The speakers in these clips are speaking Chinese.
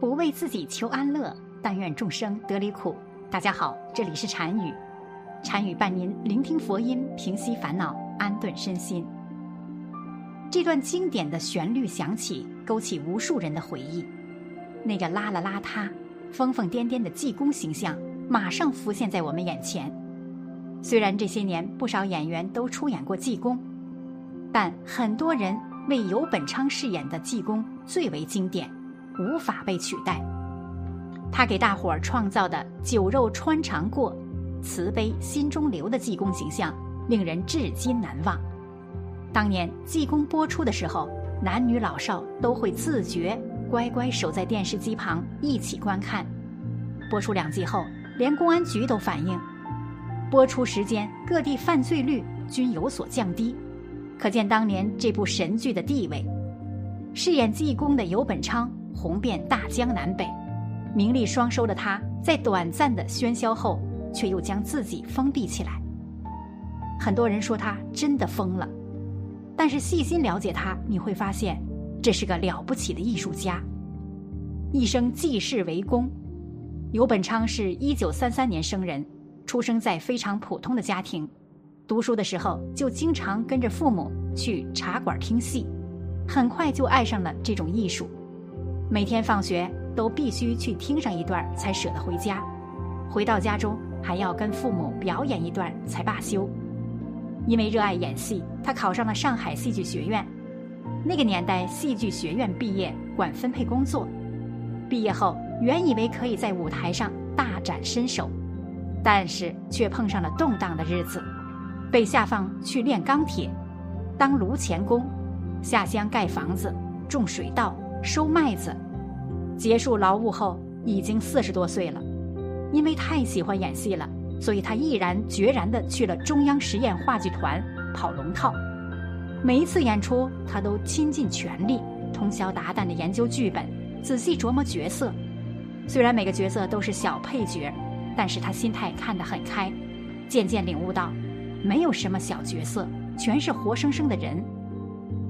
不为自己求安乐，但愿众生得离苦。大家好，这里是禅语，禅语伴您聆听佛音，平息烦恼，安顿身心。这段经典的旋律响起，勾起无数人的回忆。那个邋了邋遢、疯疯癫癫的济公形象，马上浮现在我们眼前。虽然这些年不少演员都出演过济公，但很多人为游本昌饰演的济公最为经典，无法被取代。他给大伙儿创造的“酒肉穿肠过，慈悲心中留”的济公形象，令人至今难忘。当年济公播出的时候，男女老少都会自觉乖乖守在电视机旁一起观看。播出两季后，连公安局都反映。播出时间，各地犯罪率均有所降低，可见当年这部神剧的地位。饰演济公的游本昌红遍大江南北，名利双收的他，在短暂的喧嚣后，却又将自己封闭起来。很多人说他真的疯了，但是细心了解他，你会发现，这是个了不起的艺术家，一生济世为公。游本昌是一九三三年生人。出生在非常普通的家庭，读书的时候就经常跟着父母去茶馆听戏，很快就爱上了这种艺术。每天放学都必须去听上一段才舍得回家，回到家中还要跟父母表演一段才罢休。因为热爱演戏，他考上了上海戏剧学院。那个年代，戏剧学院毕业管分配工作，毕业后原以为可以在舞台上大展身手。但是却碰上了动荡的日子，被下放去炼钢铁，当炉钳工，下乡盖房子、种水稻、收麦子。结束劳务后，已经四十多岁了。因为太喜欢演戏了，所以他毅然决然地去了中央实验话剧团跑龙套。每一次演出，他都倾尽全力，通宵达旦地研究剧本，仔细琢磨角色。虽然每个角色都是小配角。但是他心态看得很开，渐渐领悟到，没有什么小角色，全是活生生的人。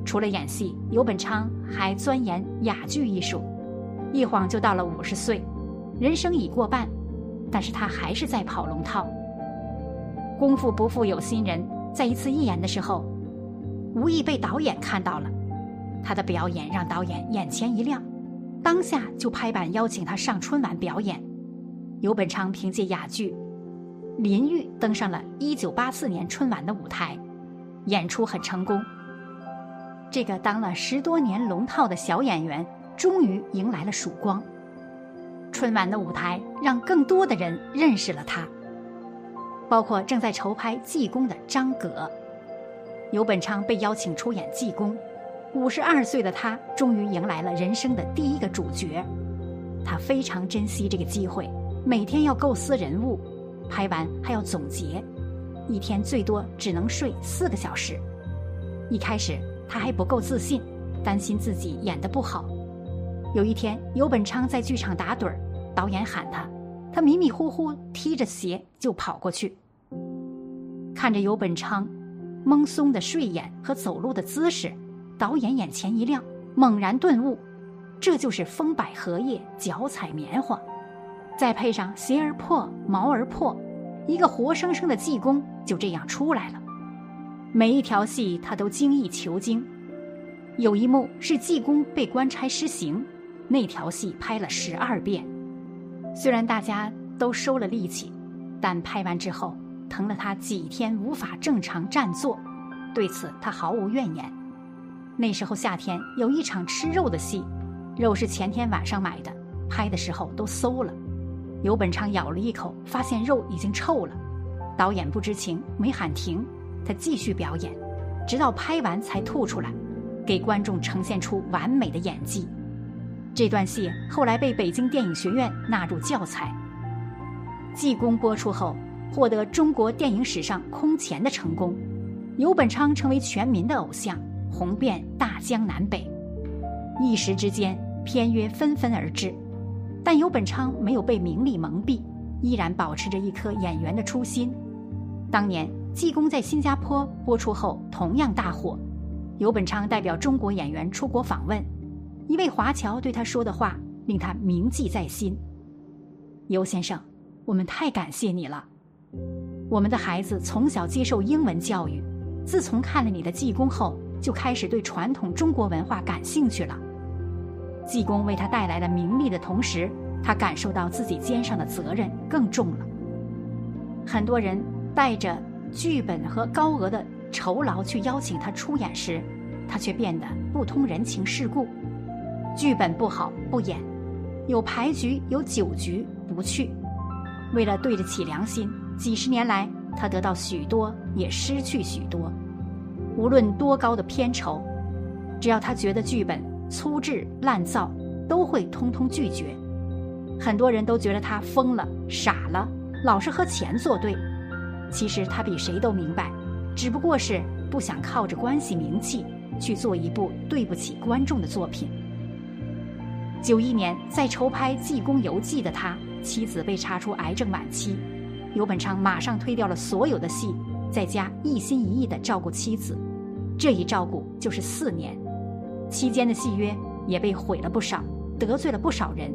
除了演戏，游本昌还钻研哑剧艺术，一晃就到了五十岁，人生已过半，但是他还是在跑龙套。功夫不负有心人，在一次义演的时候，无意被导演看到了，他的表演让导演眼前一亮，当下就拍板邀请他上春晚表演。游本昌凭借哑剧《林玉》登上了1984年春晚的舞台，演出很成功。这个当了十多年龙套的小演员，终于迎来了曙光。春晚的舞台让更多的人认识了他，包括正在筹拍《济公》的张葛。游本昌被邀请出演《济公》，五十二岁的他终于迎来了人生的第一个主角，他非常珍惜这个机会。每天要构思人物，拍完还要总结，一天最多只能睡四个小时。一开始他还不够自信，担心自己演得不好。有一天，游本昌在剧场打盹儿，导演喊他，他迷迷糊糊踢着鞋就跑过去。看着游本昌懵松的睡眼和走路的姿势，导演眼前一亮，猛然顿悟：这就是风摆荷叶，脚踩棉花。再配上鞋儿破，毛儿破，一个活生生的济公就这样出来了。每一条戏他都精益求精。有一幕是济公被官差施刑，那条戏拍了十二遍。虽然大家都收了力气，但拍完之后疼了他几天无法正常站坐。对此他毫无怨言。那时候夏天有一场吃肉的戏，肉是前天晚上买的，拍的时候都馊了。游本昌咬了一口，发现肉已经臭了。导演不知情，没喊停，他继续表演，直到拍完才吐出来，给观众呈现出完美的演技。这段戏后来被北京电影学院纳入教材。济公播出后，获得中国电影史上空前的成功，游本昌成为全民的偶像，红遍大江南北。一时之间，片约纷纷而至。但游本昌没有被名利蒙蔽，依然保持着一颗演员的初心。当年《济公》在新加坡播出后同样大火，游本昌代表中国演员出国访问，一位华侨对他说的话令他铭记在心。尤先生，我们太感谢你了。我们的孩子从小接受英文教育，自从看了你的济公后，就开始对传统中国文化感兴趣了。济公为他带来了名利的同时，他感受到自己肩上的责任更重了。很多人带着剧本和高额的酬劳去邀请他出演时，他却变得不通人情世故。剧本不好不演，有牌局有酒局不去。为了对得起良心，几十年来他得到许多，也失去许多。无论多高的片酬，只要他觉得剧本粗制滥造，都会通通拒绝。很多人都觉得他疯了、傻了。老是和钱作对，其实他比谁都明白，只不过是不想靠着关系名气去做一部对不起观众的作品。九一年在筹拍《济公游记》的他，妻子被查出癌症晚期，尤本昌马上推掉了所有的戏，在家一心一意地照顾妻子，这一照顾就是四年，期间的戏约也被毁了不少，得罪了不少人，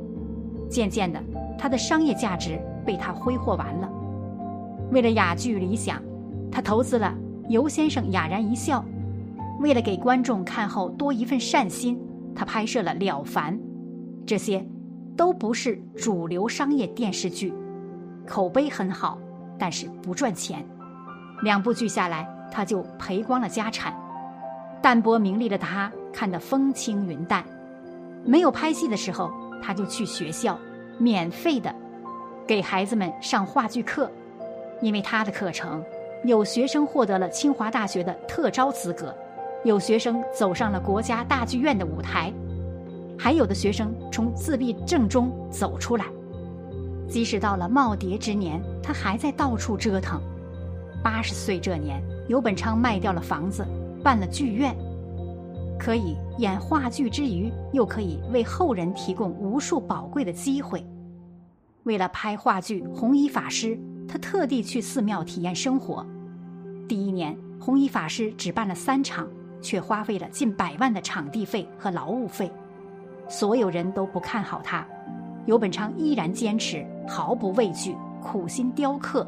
渐渐的，他的商业价值。被他挥霍完了。为了雅剧理想，他投资了尤先生哑然一笑。为了给观众看后多一份善心，他拍摄了《了凡》。这些，都不是主流商业电视剧，口碑很好，但是不赚钱。两部剧下来，他就赔光了家产。淡泊名利的他看得风轻云淡。没有拍戏的时候，他就去学校，免费的。给孩子们上话剧课，因为他的课程，有学生获得了清华大学的特招资格，有学生走上了国家大剧院的舞台，还有的学生从自闭症中走出来。即使到了耄耋之年，他还在到处折腾。八十岁这年，尤本昌卖掉了房子，办了剧院，可以演话剧之余，又可以为后人提供无数宝贵的机会。为了拍话剧《红衣法师》，他特地去寺庙体验生活。第一年，《红衣法师》只办了三场，却花费了近百万的场地费和劳务费。所有人都不看好他，尤本昌依然坚持，毫不畏惧，苦心雕刻。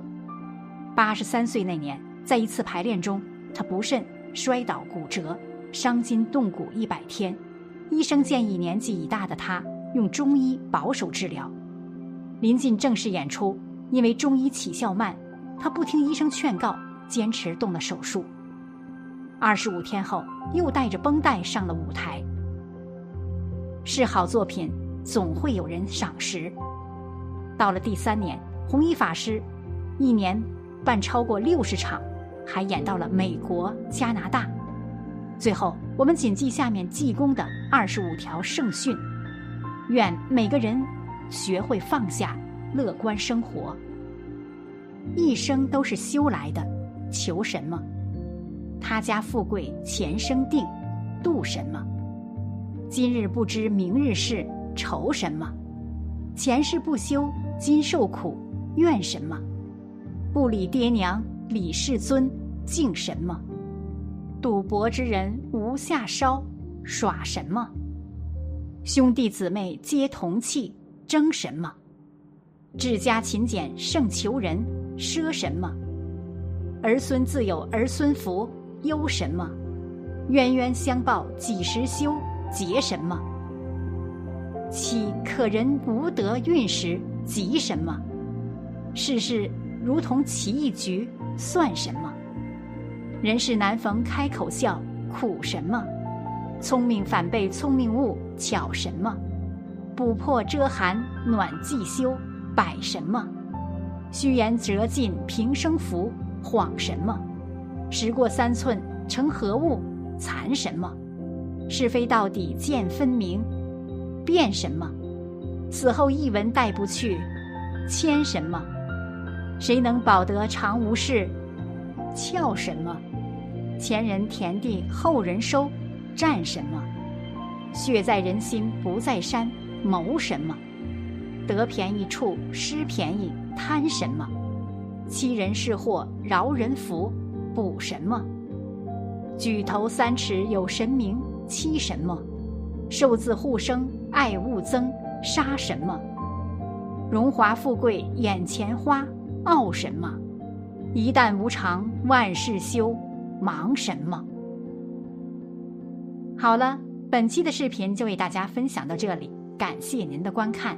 八十三岁那年，在一次排练中，他不慎摔倒骨折，伤筋动骨一百天。医生建议年纪已大的他用中医保守治疗。临近正式演出，因为中医起效慢，他不听医生劝告，坚持动了手术。二十五天后，又带着绷带上了舞台。是好作品，总会有人赏识。到了第三年，《弘一法师》一年办超过六十场，还演到了美国、加拿大。最后，我们谨记下面济公的二十五条圣训：愿每个人。学会放下，乐观生活。一生都是修来的，求什么？他家富贵前生定，度什么？今日不知明日事，愁什么？前世不修，今受苦，怨什么？不理爹娘，理世尊，敬什么？赌博之人无下梢，耍什么？兄弟姊妹皆同气。争什么？治家勤俭胜求人，奢什么？儿孙自有儿孙福，忧什么？冤冤相报几时休？结什么？岂可人无德运时，急什么？世事如同棋一局，算什么？人世难逢开口笑，苦什么？聪明反被聪明误，巧什么？补破遮寒，暖季休，摆什么？虚言折尽平生福，谎什么？时过三寸成何物？残什么？是非到底见分明，变什么？死后一文带不去，迁什么？谁能保得长无事？翘什么？前人田地后人收，占什么？血在人心不在山。谋什么？得便宜处失便宜，贪什么？欺人是祸，饶人福，补什么？举头三尺有神明，欺什么？受字护生，爱物增，杀什么？荣华富贵眼前花，傲什么？一旦无常，万事休，忙什么？好了，本期的视频就为大家分享到这里，感谢您的观看。